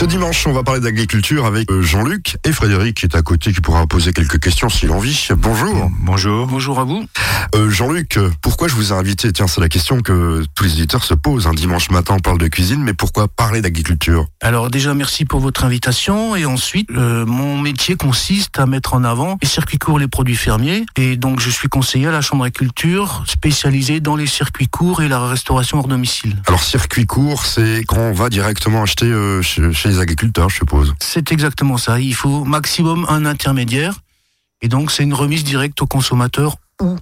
Ce dimanche, on va parler d'agriculture avec euh, Jean-Luc et Frédéric qui est à côté, qui pourra poser quelques questions s'il en vit. Bonjour. Bonjour. Bonjour à vous. Euh, Jean-Luc, pourquoi je vous ai invité? Tiens, c'est la question que tous les éditeurs se posent. Un dimanche matin, on parle de cuisine, mais pourquoi parler d'agriculture? Alors déjà, merci pour votre invitation. Et ensuite, euh, mon métier consiste à mettre en avant les circuits courts, les produits fermiers. Et donc, je suis conseiller à la Chambre d'agriculture spécialisée dans les circuits courts et la restauration hors domicile. Alors, circuit court, c'est quand on va directement acheter euh, chez, chez les agriculteurs, je suppose. C'est exactement ça. Il faut maximum un intermédiaire. Et donc, c'est une remise directe au consommateur ou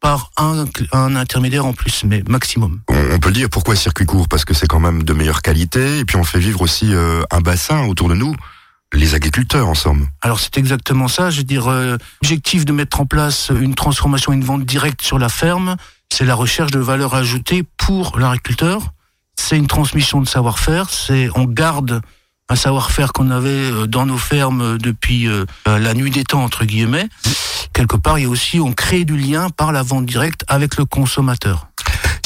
par un, un intermédiaire en plus, mais maximum. On, peut le dire, pourquoi circuit court Parce que c'est quand même de meilleure qualité, et puis on fait vivre aussi euh, un bassin autour de nous, les agriculteurs en somme. Alors c'est exactement ça. Je veux dire, euh, l'objectif de mettre en place une transformation une vente directe sur la ferme, c'est la recherche de valeur ajoutée pour l'agriculteur. C'est une transmission de savoir-faire. C'est on garde un savoir-faire qu'on avait euh, dans nos fermes depuis euh, la nuit des temps entre guillemets. Quelque part, il y a aussi on crée du lien par la vente directe avec le consommateur.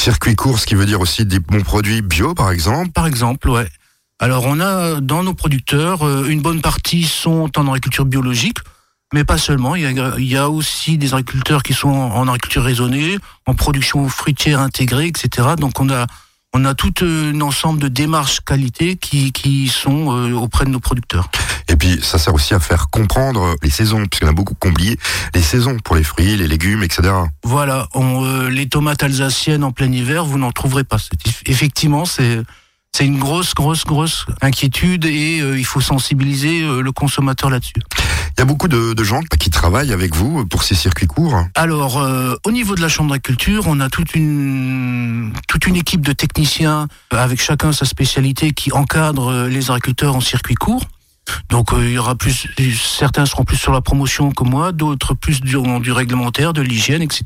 Circuit court, ce qui veut dire aussi des bons produits bio, par exemple. Par exemple, ouais. Alors on a dans nos producteurs euh, une bonne partie sont en agriculture biologique, mais pas seulement. Il y a, il y a aussi des agriculteurs qui sont en agriculture raisonnée, en production fruitière intégrée, etc. Donc on a on a tout un ensemble de démarches qualité qui, qui sont euh, auprès de nos producteurs. Et puis, ça sert aussi à faire comprendre les saisons, en a beaucoup oublié les saisons pour les fruits, les légumes, etc. Voilà, on, euh, les tomates alsaciennes en plein hiver, vous n'en trouverez pas. Effectivement, c'est c'est une grosse, grosse, grosse inquiétude et euh, il faut sensibiliser euh, le consommateur là-dessus. Il y a beaucoup de, de gens qui travaillent avec vous pour ces circuits courts. Alors, euh, au niveau de la chambre d'agriculture, on a toute une toute une équipe de techniciens avec chacun sa spécialité qui encadre les agriculteurs en circuit court. Donc, euh, il y aura plus certains seront plus sur la promotion que moi, d'autres plus du, du réglementaire, de l'hygiène, etc.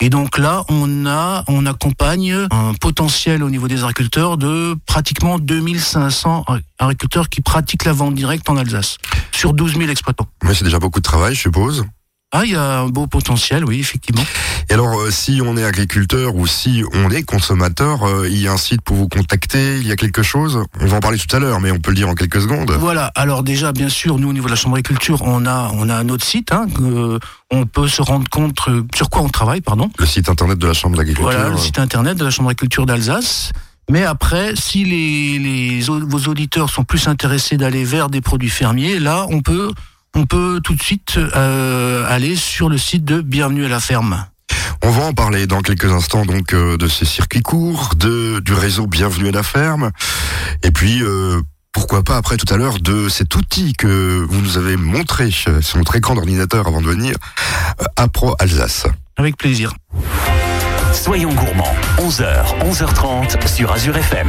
Et donc là, on a on accompagne un potentiel au niveau des agriculteurs de pratiquement 2500 agriculteurs qui pratiquent la vente directe en Alsace sur 12 000 exploitants. Mais c'est déjà beaucoup de travail, je suppose. Ah, il y a un beau potentiel, oui, effectivement. Et alors, euh, si on est agriculteur ou si on est consommateur, euh, il y a un site pour vous contacter, il y a quelque chose? On va en parler tout à l'heure, mais on peut le dire en quelques secondes. Voilà. Alors déjà, bien sûr, nous au niveau de la chambre d'agriculture, on a on a un autre site. Hein, que on peut se rendre compte euh, sur quoi on travaille, pardon. Le site internet de la Chambre d'agriculture. Voilà, le site internet de la chambre d'agriculture d'Alsace. Mais après, si les, vos auditeurs sont plus intéressés d'aller vers des produits fermiers, là, on peut on peut tout de suite euh, aller sur le site de Bienvenue à la ferme. On va en parler dans quelques instants donc euh, de ces circuits courts, de du réseau Bienvenue à la ferme, et puis euh, pourquoi pas après tout à l'heure de cet outil que vous nous avez montré sur notre écran d'ordinateur avant de venir, Apro Alsace. Avec plaisir. Soyons gourmands, 11h, 11h30 sur Azure FM.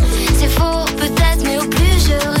mais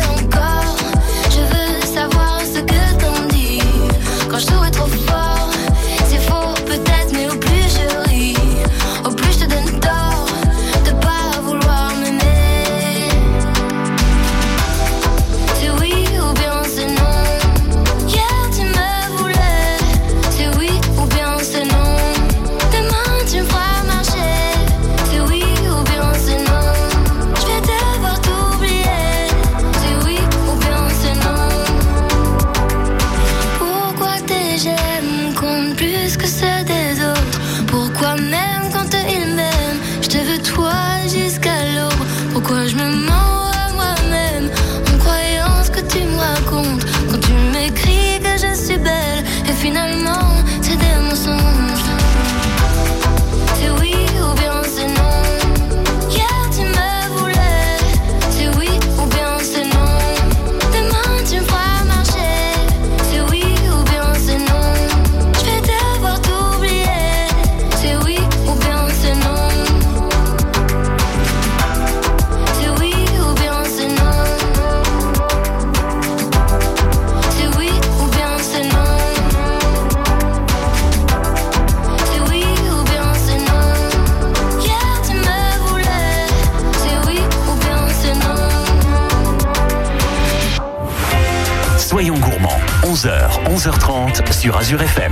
sur Azure FM.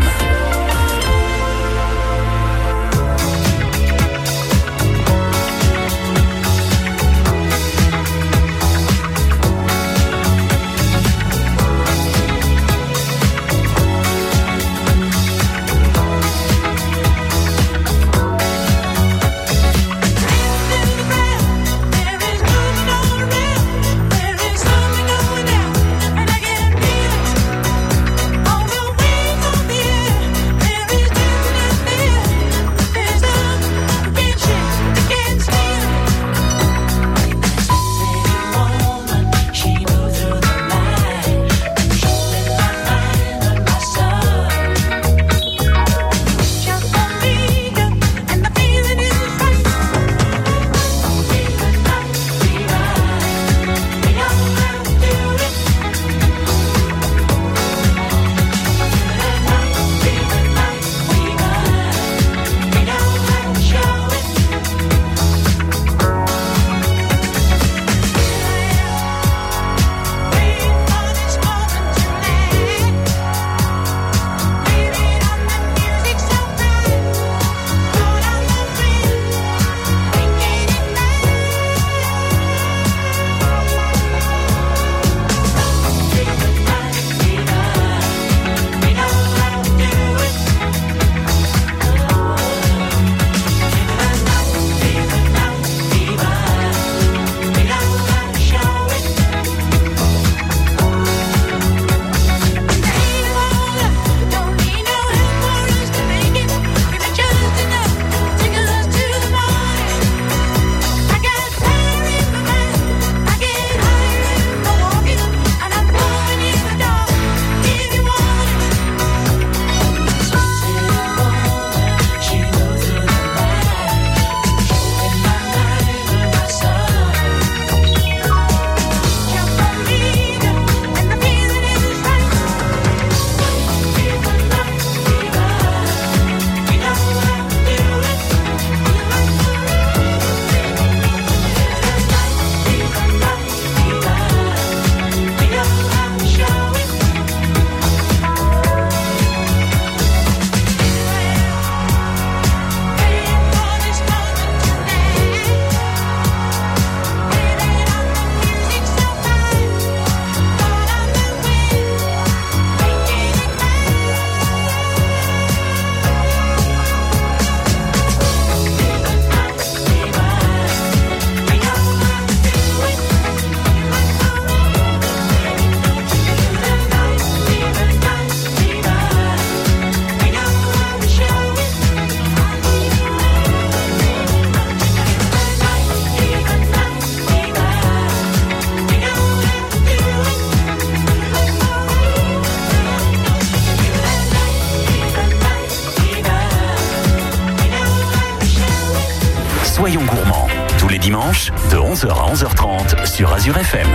Azure FM.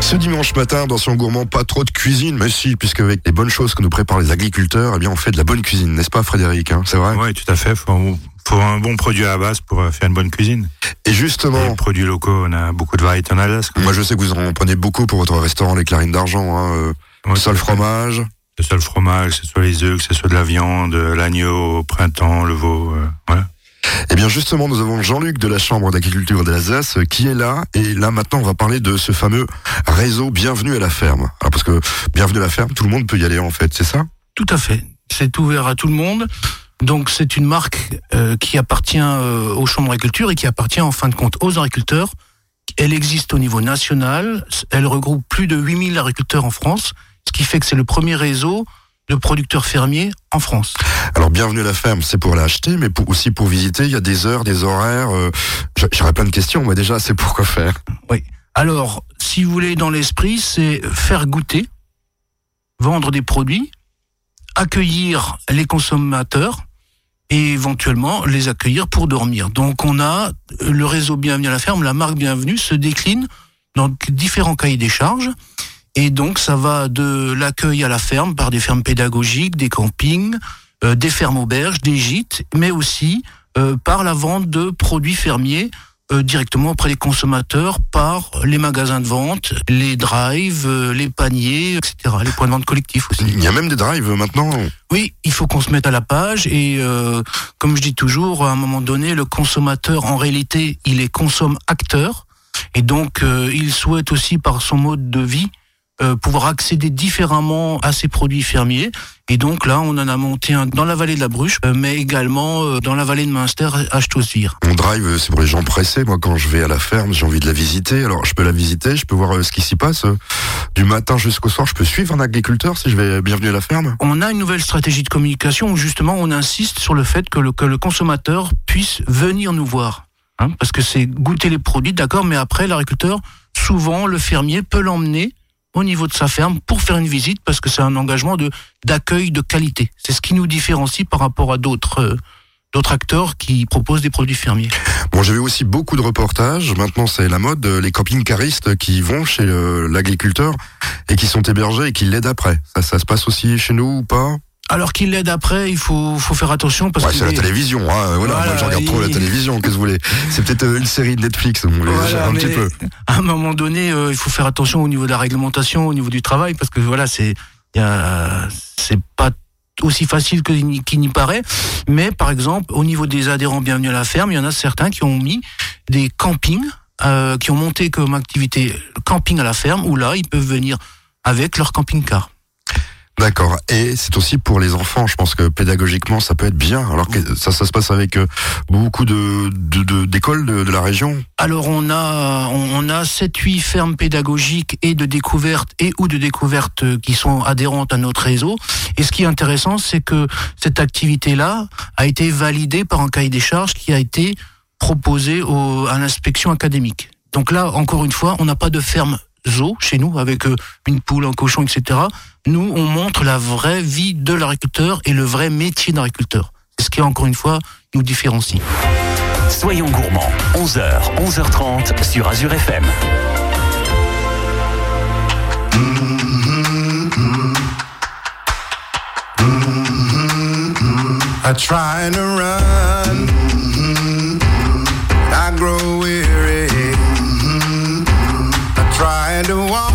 Ce dimanche matin, dans son gourmand, pas trop de cuisine, mais si, puisque avec les bonnes choses que nous préparent les agriculteurs, eh bien, on fait de la bonne cuisine, n'est-ce pas, Frédéric hein, C'est vrai? Oui, tout à fait. Faut, faut un bon produit à la base pour euh, faire une bonne cuisine. Et justement, Les produits locaux, on a beaucoup de variétés en Alsace. moi, je sais que vous en prenez beaucoup pour votre restaurant Les Clarines d'Argent. Hein, euh, Ouais, fait. fromage. Que ce soit le fromage, que ce soit les œufs, que ce soit de la viande, l'agneau au printemps, le veau. euh, voilà. Eh bien, justement, nous avons Jean-Luc de la Chambre d'agriculture d'Alsace euh, qui est là. Et là, maintenant, on va parler de ce fameux réseau Bienvenue à la ferme. Alors, parce que Bienvenue à la ferme, tout le monde peut y aller, en fait, c'est ça? Tout à fait. C'est ouvert à tout le monde. Donc c'est une marque euh, qui appartient euh, aux chambres d'agriculture et qui appartient en fin de compte aux agriculteurs. Elle existe au niveau national. Elle regroupe plus de 8000 agriculteurs en France, ce qui fait que c'est le premier réseau de producteurs fermiers en France. Alors, Bienvenue à la ferme, c'est pour l'acheter, mais pour, aussi pour visiter. Il y a des heures, des horaires. euh, j'a- J'aurais plein de questions, mais déjà, c'est pour quoi faire Alors, si vous voulez, dans l'esprit, c'est faire goûter, vendre des produits, accueillir les consommateurs et éventuellement les accueillir pour dormir. Donc, on a le réseau Bienvenue à la ferme, la marque Bienvenue se décline dans différents cahiers des charges. Et donc, ça va de l'accueil à la ferme par des fermes pédagogiques, des campings, euh, des fermes auberges, des gîtes, mais aussi euh, par la vente de produits fermiers euh, directement auprès des consommateurs par les magasins de vente, les drives, euh, les paniers, etc., les points de vente collectifs aussi. Il y a même des drives maintenant. Oui, il faut qu'on se mette à la page et euh, comme je dis toujours, à un moment donné, le consommateur, en réalité, il est consomme acteur et donc euh, il souhaite aussi par son mode de vie euh, pouvoir accéder différemment à ces produits fermiers. Et donc là, on en a monté un dans la vallée de la Bruche, euh, mais également euh, dans la vallée de Münster, à Stossvire. Mon drive, euh, c'est pour les gens pressés. Moi, quand je vais à la ferme, j'ai envie de la visiter. Alors, je peux la visiter, je peux voir ce qui s'y passe. Du matin jusqu'au soir, je peux suivre un agriculteur si je vais bienvenue à la ferme. On a une nouvelle stratégie de communication où justement on insiste sur le fait que le, que le consommateur puisse venir nous voir. Hein, parce que c'est goûter les produits, d'accord, mais après l'agriculteur, souvent le fermier peut l'emmener au niveau de sa ferme pour faire une visite parce que c'est un engagement de d'accueil de qualité. C'est ce qui nous différencie par rapport à d'autres euh, d'autres acteurs qui proposent des produits fermiers. Bon, j'ai vu aussi beaucoup de reportages. Maintenant, c'est la mode. Les camping-caristes qui vont chez euh, l'agriculteur et qui sont hébergés et qui l'aident après. Ça, ça se passe aussi chez nous ou pas? Alors qu'il l'aide après, il faut faut faire attention parce Ouais, que c'est la télévision. Hein. Voilà, Voilà, moi, je regarde trop la télévision. Qu'est-ce que vous voulez C'est peut-être euh, une série de Netflix. On les Voilà, un petit peu. À un moment donné, euh, il faut faire attention au niveau de la réglementation, au niveau du travail, parce que voilà, c'est c'est pas aussi facile que qu'il n'y paraît. Mais par exemple, au niveau des adhérents bienvenus à la ferme, il y en a certains qui ont mis des campings, euh, qui ont monté comme activité camping à la ferme, où là, ils peuvent venir avec leur camping-car. D'accord. Et c'est aussi pour les enfants. Je pense que pédagogiquement, ça peut être bien. Alors que ça, ça se passe avec euh, beaucoup de de- de- d'écoles de, de la région. Alors on a on, a 7 8 fermes pédagogiques et de découverte et ou de découverte euh, qui sont adhérentes à notre réseau et ce qui est intéressant c'est que cette activité là a été validée par un cahier des charges qui a été proposé au, à l'inspection académique. Donc là encore une fois, on n'a pas de ferme zoo chez nous avec euh, une poule, un cochon, etc. Nous, on montre la vraie vie de l'agriculteur et le vrai métier d'agriculteur. C'est ce qui encore une fois nous différencie. Soyons gourmands, 11h, 11h30 sur Azure FM. I try to run, I grow I try to walk,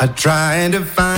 I tried to find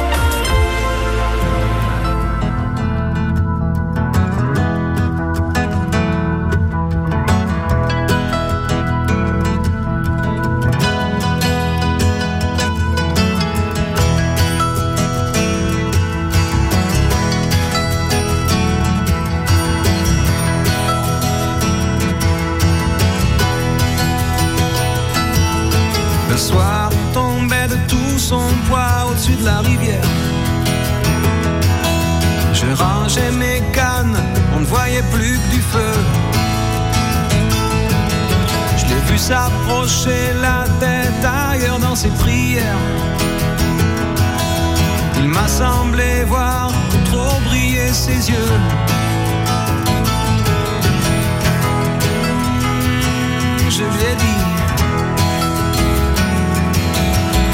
ses prières. Il m'a semblé voir trop briller ses yeux. Je lui ai dit,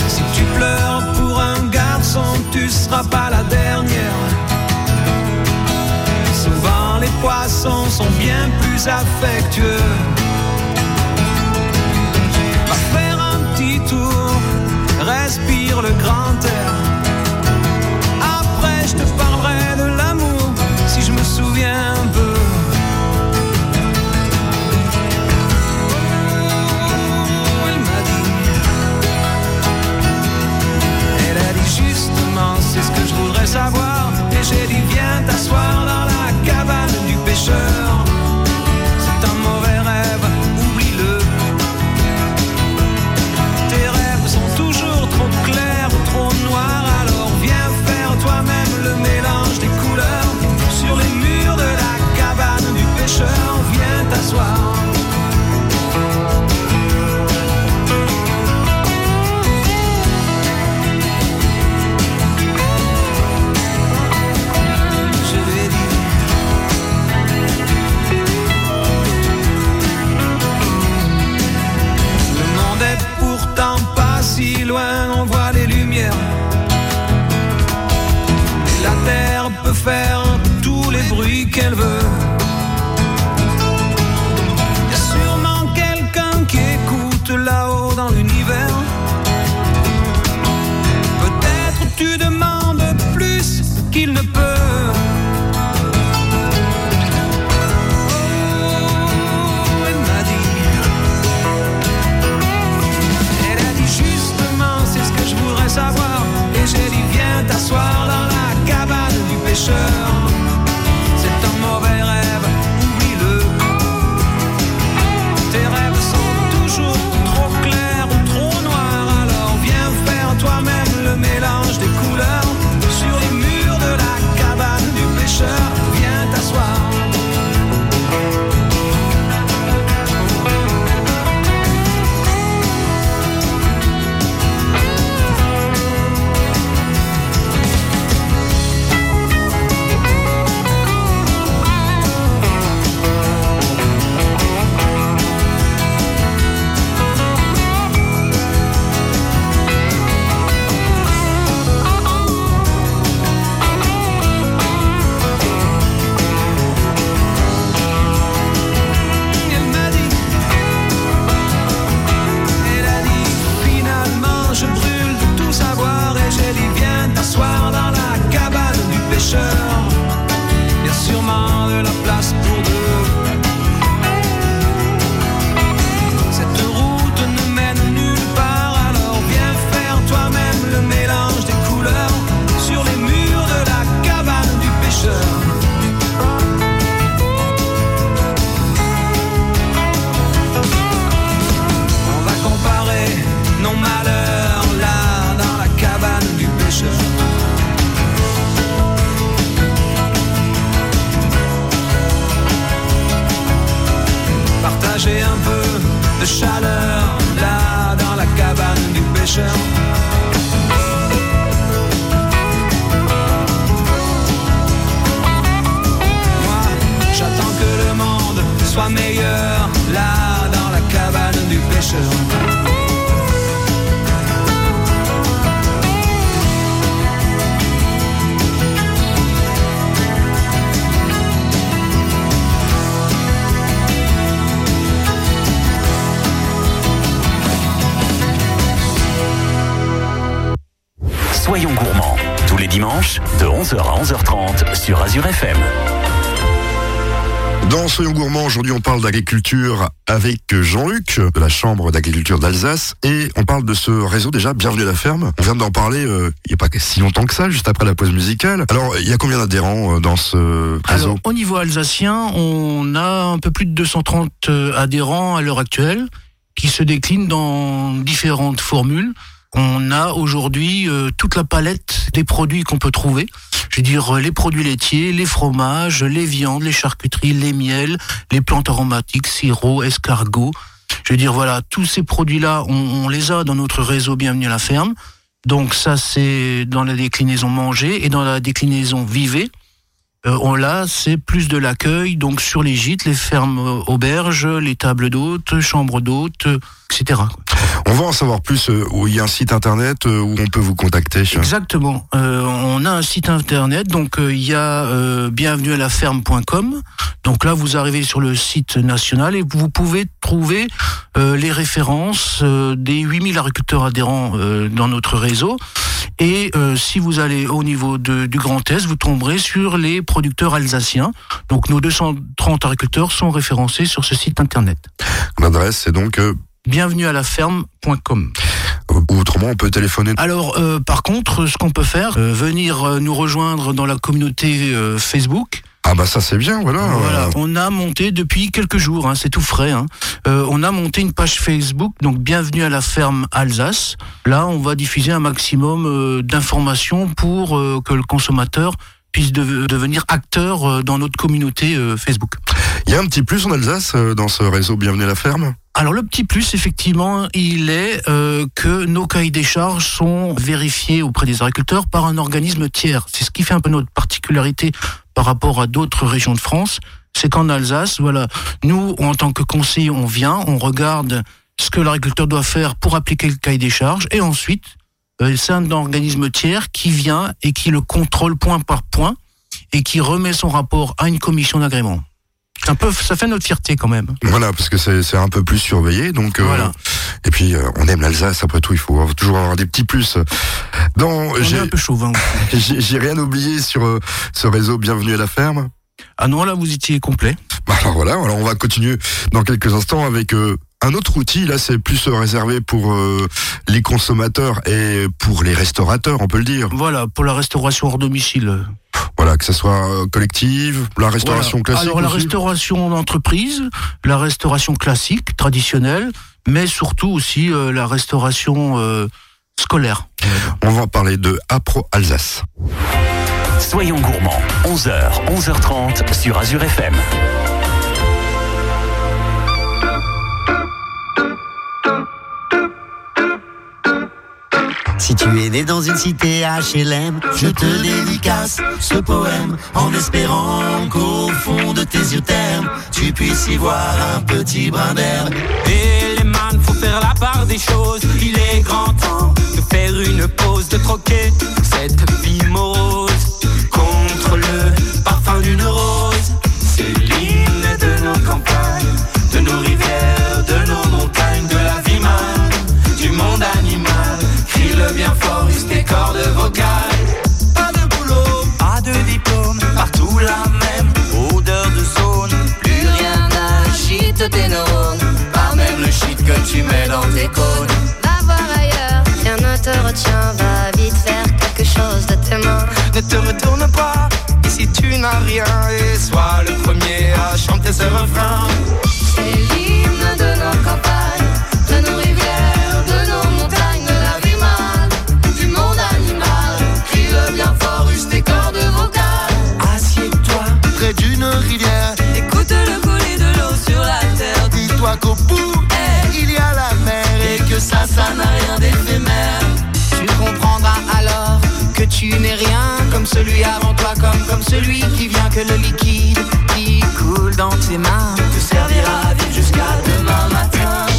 si tu pleures pour un garçon, tu seras pas la dernière. Souvent les poissons sont bien plus affectueux. respire le grand air. Après, je te parlerai de l'amour si je me souviens un peu. Oh, elle m'a dit. Elle a dit justement, c'est ce que je voudrais savoir. Et j'ai dit, viens t'asseoir dans la cabane du pêcheur. pêcheur, viens t'asseoir. 11h à 11h30 sur Azure FM. Dans Soyons Gourmands, aujourd'hui on parle d'agriculture avec Jean-Luc de la Chambre d'agriculture d'Alsace et on parle de ce réseau déjà, Bienvenue à la ferme. On vient d'en parler euh, il n'y a pas si longtemps que ça, juste après la pause musicale. Alors il y a combien d'adhérents euh, dans ce réseau? Alors, au niveau alsacien, on a un peu plus de 230 euh, adhérents à l'heure actuelle qui se déclinent dans différentes formules. On a aujourd'hui euh, toute la palette des produits qu'on peut trouver. Je veux dire euh, les produits laitiers, les fromages, les viandes, les charcuteries, les miels, les plantes aromatiques, sirop, escargots. Je veux dire voilà, tous ces produits-là, on, on les a dans notre réseau Bienvenue à la ferme. Donc ça c'est dans la déclinaison manger et dans la déclinaison vivez. Euh, on là, c'est plus de l'accueil, donc sur les gîtes, les fermes euh, auberges, les tables d'hôtes, chambres d'hôtes, etc. On va en savoir plus euh, où il y a un site internet euh, où on peut vous contacter. Exactement. Euh, on a un site internet, donc il y a euh, bienvenue à la ferme.com. Donc là, vous arrivez sur le site national et vous pouvez trouver euh, les références euh, des 8000 agriculteurs adhérents euh, dans notre réseau. Et euh, si vous allez au niveau de- du Grand Est, vous tomberez sur les producteurs alsaciens. Donc nos 230 agriculteurs sont référencés sur ce site internet. L'adresse c'est donc euh, Bienvenue à la ferme.com. ou autrement on peut téléphoner. Alors, euh, par contre, ce qu'on peut faire, euh, venir euh, nous rejoindre dans la communauté euh, Facebook. Ah bah ça c'est bien, voilà. Voilà, on a monté depuis quelques jours, hein, c'est tout frais. Hein, euh, on a monté une page Facebook, donc bienvenue à la ferme Alsace. Là, on va diffuser un maximum euh, d'informations pour euh, que le consommateur puisse de- devenir acteur euh, dans notre communauté euh, Facebook. Il y a un petit plus en Alsace euh, dans ce réseau Bienvenue à la ferme? Alors le petit plus, effectivement, il est euh, que nos cahiers des charges sont vérifiés auprès des agriculteurs par un organisme tiers. C'est ce qui fait un peu notre particularité par rapport à d'autres régions de France. C'est qu'en Alsace, voilà, nous, en tant que conseiller, on vient, on regarde ce que l'agriculteur doit faire pour appliquer le cahier des charges, et ensuite, c'est un organisme tiers qui vient et qui le contrôle point par point et qui remet son rapport à une commission d'agrément. C'est un peu, ça fait notre fierté quand même. Voilà, parce que c'est c'est un peu plus surveillé, donc. euh, Voilà. Et puis euh, on aime l'Alsace. Après tout, il faut avoir- toujours avoir des petits plus. Dans j'ai un peu chauvin. j'ai j'ai rien oublié sur euh, ce réseau Bienvenue à la ferme. Ah non, là, vous étiez complet. Bah, Alors voilà, alors on va continuer dans quelques instants avec euh, un autre outil. Là, c'est plus réservé pour euh, les consommateurs et pour les restaurateurs, on peut le dire. Voilà, pour la restauration hors domicile. Voilà, que ce soit euh, collective, la restauration Voilà. classique. Alors, la aussi. restauration d'entreprise, la restauration classique, traditionnelle, mais surtout aussi euh, la restauration euh, scolaire. On va parler de Apro Alsace. Soyons gourmands, 11h, 11h30 sur Azure FM. Si tu es né dans une cité HLM, je te dédicace ce poème en espérant qu'au fond de tes yeux termes, tu puisses y voir un petit brin d'herbe. Et les man, faut faire la part des choses. Il est grand temps de faire une pause, de troquer cette vie morose contre le parfum d'une rose. C'est l'hymne de nos campagnes, de nos rivières, de nos montagnes, de la vie man, du monde animal. Crie-le bien fort, tes cordes vocales. Pas de boulot, pas de diplôme, partout la même odeur de zone. Plus rien n'agite tes neurones, pas même le shit que tu mets dans tes cônes. Va voir ailleurs, rien ne te retient. Va vite faire quelque chose de tes mains. Ne te retourne pas, ici tu n'as rien et sois le premier à chanter ce refrain. C'est tu n'es rien comme celui avant toi, comme, comme celui qui vient que le liquide qui coule dans tes mains te servira jusqu'à demain matin.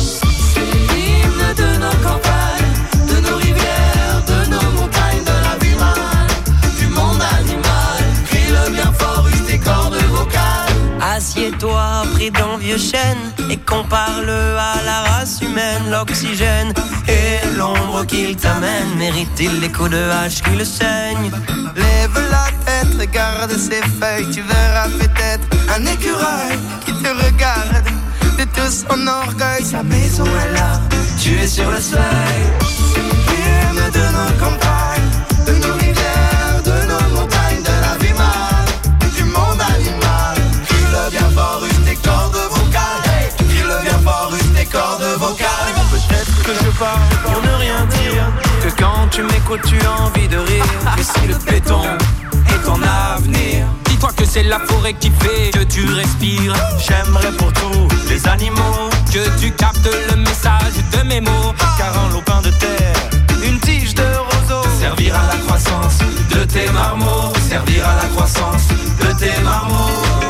Dans vieux chêne, et qu'on parle à la race humaine, l'oxygène et l'ombre qu'il t'amène, mérite-t-il les coups de hache qui le saignent? Lève la tête, regarde ces feuilles, tu verras peut-être un écureuil qui te regarde de tout son orgueil. Sa maison est là, tu es sur le seuil. Hymne de nos campagnes, de cordes vocales. Peut-être que je parle pour ne rien dire. Que quand tu m'écoutes tu as envie de rire. Que si le béton est ton avenir Dis-toi que c'est la forêt qui fait que tu respires. J'aimerais pour tous les animaux Que tu captes le message de mes mots. Car en lopin de terre, une tige de roseau Servir à la croissance de tes marmots. Servir à la croissance de tes marmots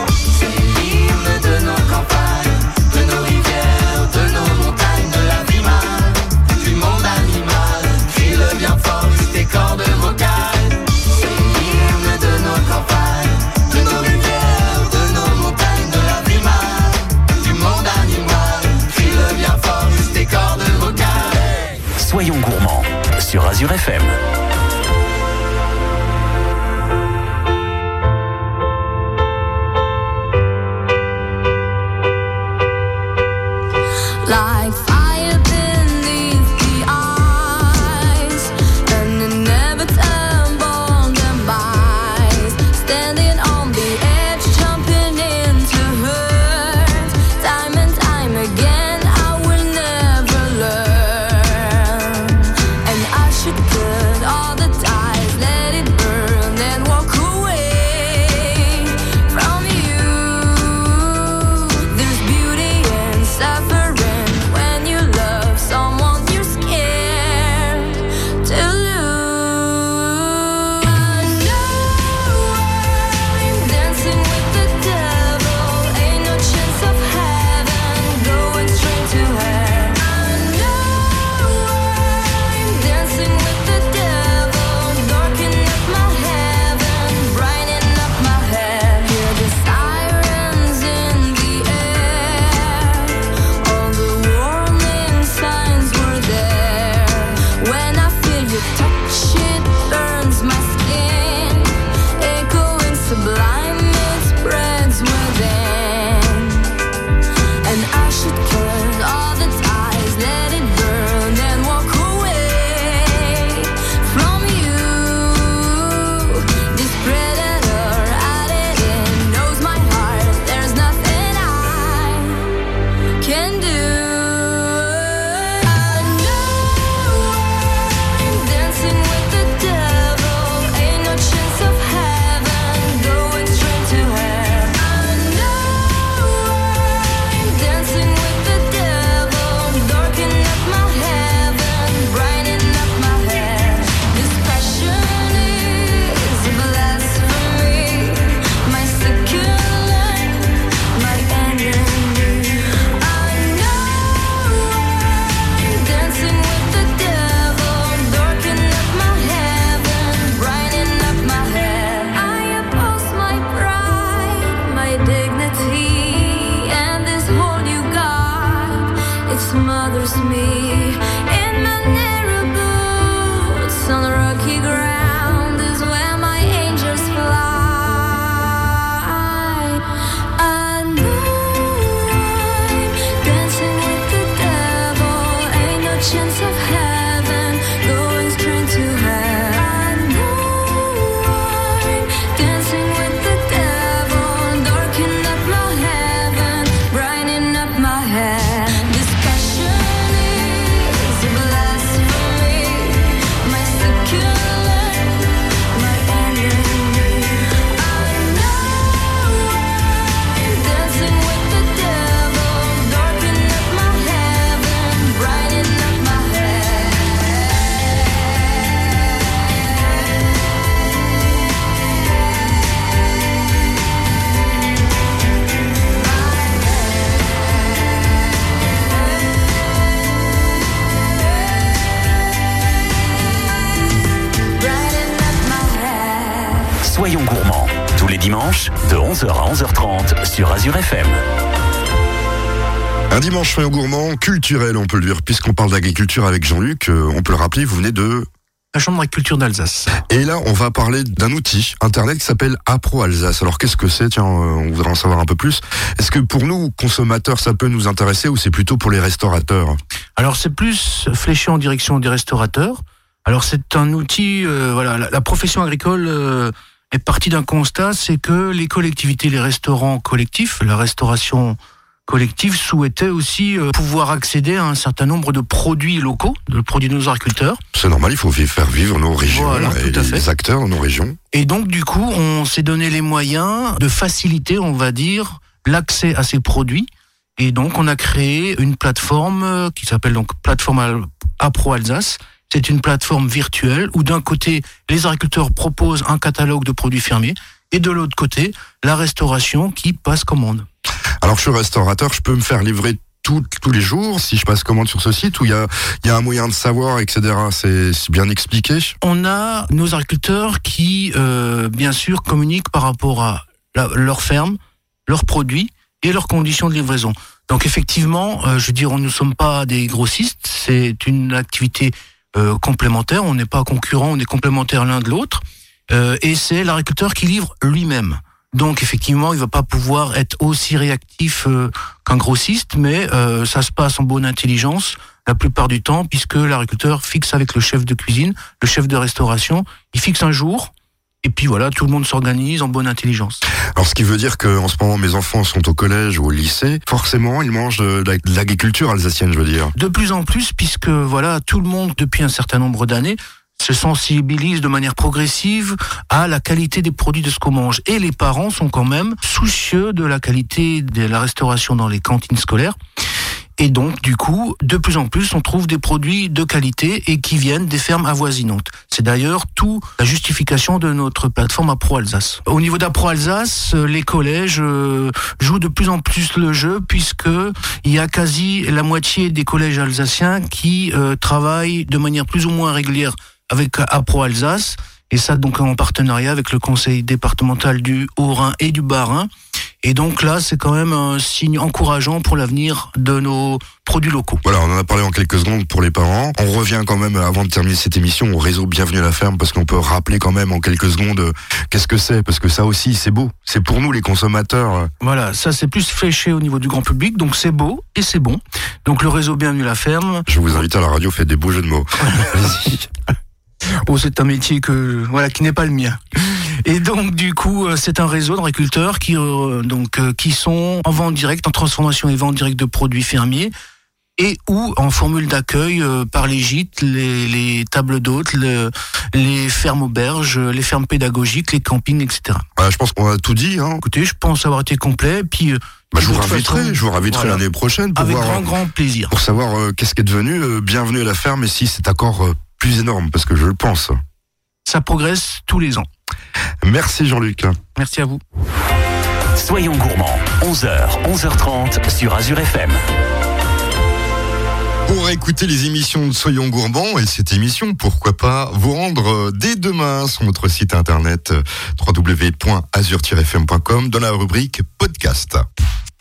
11h à 11h30 sur Azure FM. Un dimanche soyons gourmand, culturel on peut le dire, puisqu'on parle d'agriculture avec Jean-Luc, euh, on peut le rappeler, vous venez de... La Chambre d'agriculture d'Alsace. Et là, on va parler d'un outil internet qui s'appelle Apro Alsace. Alors qu'est-ce que c'est? Tiens, euh, on voudrait en savoir un peu plus. Est-ce que pour nous, consommateurs, ça peut nous intéresser ou c'est plutôt pour les restaurateurs? Alors c'est plus fléché en direction des restaurateurs. Alors c'est un outil, euh, voilà, la, la profession agricole euh, est partie d'un constat, c'est que les collectivités, les restaurants collectifs, la restauration collective souhaitaient aussi euh, pouvoir accéder à un certain nombre de produits locaux, de produits de nos agriculteurs. C'est normal, il faut faire vivre nos régions Voilà, et les fait. acteurs nos régions. Et donc du coup, on s'est donné les moyens de faciliter, on va dire, l'accès à ces produits. Et donc on a créé une plateforme euh, qui s'appelle donc plateforme Apro Alsace. C'est une plateforme virtuelle où d'un côté les agriculteurs proposent un catalogue de produits fermiers et de l'autre côté la restauration qui passe commande. Alors je suis restaurateur, je peux me faire livrer tout- tous les jours si je passe commande sur ce site ou il y a, y a un moyen de savoir, etc. C'est c'est bien expliqué On a nos agriculteurs qui, euh, bien sûr, communiquent par rapport à la- leur ferme, leurs produits et leurs conditions de livraison. Donc effectivement, euh, je veux dire, nous ne sommes pas des grossistes, c'est une activité euh, complémentaire, on n'est pas concurrents, on est complémentaires l'un de l'autre, euh, et c'est l'agriculteur qui livre lui-même. Donc effectivement, il va pas pouvoir être aussi réactif euh, qu'un grossiste, mais euh, ça se passe en bonne intelligence la plupart du temps, puisque l'agriculteur fixe avec le chef de cuisine, le chef de restauration, il fixe un jour, et puis voilà, tout le monde s'organise en bonne intelligence. Alors ce qui veut dire que en ce moment mes enfants sont au collège ou au lycée, forcément ils mangent de l'agriculture alsacienne, je veux dire. De plus en plus, puisque voilà, tout le monde depuis un certain nombre d'années se sensibilise de manière progressive à la qualité des produits de ce qu'on mange. Et les parents sont quand même soucieux de la qualité de la restauration dans les cantines scolaires. Et donc, du coup, de plus en plus, on trouve des produits de qualité et qui viennent des fermes avoisinantes. C'est d'ailleurs tout la justification de notre plateforme Apro Alsace. Au niveau d'Apro Alsace, euh, les collèges euh, jouent de plus en plus le jeu puisque il y a quasi la moitié des collèges alsaciens qui euh, travaillent de manière plus ou moins régulière avec Apro Alsace. Et ça, donc, en partenariat avec le conseil départemental du Haut-Rhin et du Bas-Rhin. Et donc là, c'est quand même un signe encourageant pour l'avenir de nos produits locaux. Voilà, on en a parlé en quelques secondes pour les parents. On revient quand même, avant de terminer cette émission, au réseau Bienvenue à la ferme, parce qu'on peut rappeler quand même en quelques secondes euh, qu'est-ce que c'est, parce que ça aussi, c'est beau. C'est pour nous, les consommateurs. Voilà, ça c'est plus fléché au niveau du grand public, donc c'est beau et c'est bon. Donc le réseau Bienvenue la ferme, Je vous invite à la radio, faites des beaux jeux de mots. Allez-y. Oh, c'est un métier que voilà qui n'est pas le mien. Et donc du coup, euh, c'est un réseau d'agriculteurs qui euh, donc euh, qui sont en vente directe, en transformation et vente directe de produits fermiers et ou en formule d'accueil euh, par les gîtes, les, les tables d'hôtes, le- les fermes auberges, les fermes pédagogiques, les campings, etc. Voilà, je pense qu'on a tout dit. Hein. Écoutez, je pense avoir été complet. Puis Bah, je vous façon, je vous l'année prochaine pour avec voir, grand grand plaisir. pour savoir euh, qu'est-ce qui est devenu. euh, bienvenue à la ferme, et si encore euh, plus énorme, parce que je le pense. Ça progresse tous les ans. Merci Jean-Luc. Merci à vous. Soyons gourmands, 11h, 11h30 sur Azure FM. Pour écouter les émissions de Soyons Gourmands et cette émission, pourquoi pas vous rendre euh, dès demain sur notre site internet euh, www.azur-fm.com dans la rubrique podcast.